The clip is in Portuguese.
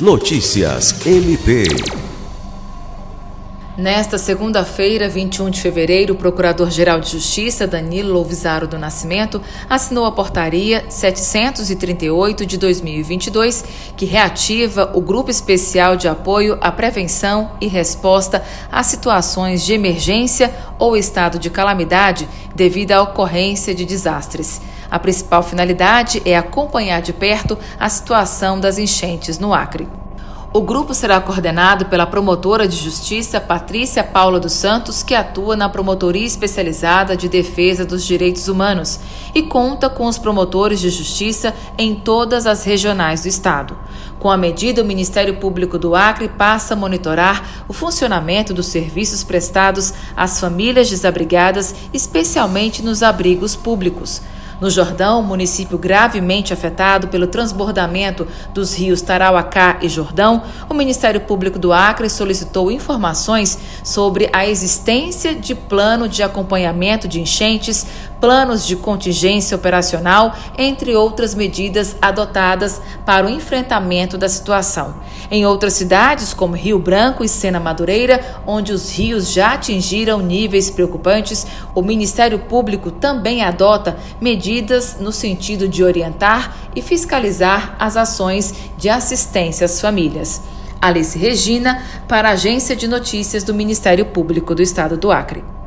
Notícias MP. Nesta segunda-feira, 21 de fevereiro, o Procurador-Geral de Justiça, Danilo Louvisaro do Nascimento, assinou a Portaria 738 de 2022, que reativa o Grupo Especial de Apoio à Prevenção e Resposta a Situações de Emergência ou Estado de Calamidade devido à ocorrência de desastres. A principal finalidade é acompanhar de perto a situação das enchentes no Acre. O grupo será coordenado pela promotora de justiça Patrícia Paula dos Santos, que atua na Promotoria Especializada de Defesa dos Direitos Humanos e conta com os promotores de justiça em todas as regionais do estado. Com a medida, o Ministério Público do Acre passa a monitorar o funcionamento dos serviços prestados às famílias desabrigadas, especialmente nos abrigos públicos. No Jordão, município gravemente afetado pelo transbordamento dos rios Tarauacá e Jordão, o Ministério Público do Acre solicitou informações sobre a existência de plano de acompanhamento de enchentes, planos de contingência operacional, entre outras medidas adotadas para o enfrentamento da situação. Em outras cidades, como Rio Branco e Sena Madureira, onde os rios já atingiram níveis preocupantes, o Ministério Público também adota medidas no sentido de orientar e fiscalizar as ações de assistência às famílias. Alice Regina, para a Agência de Notícias do Ministério Público do Estado do Acre.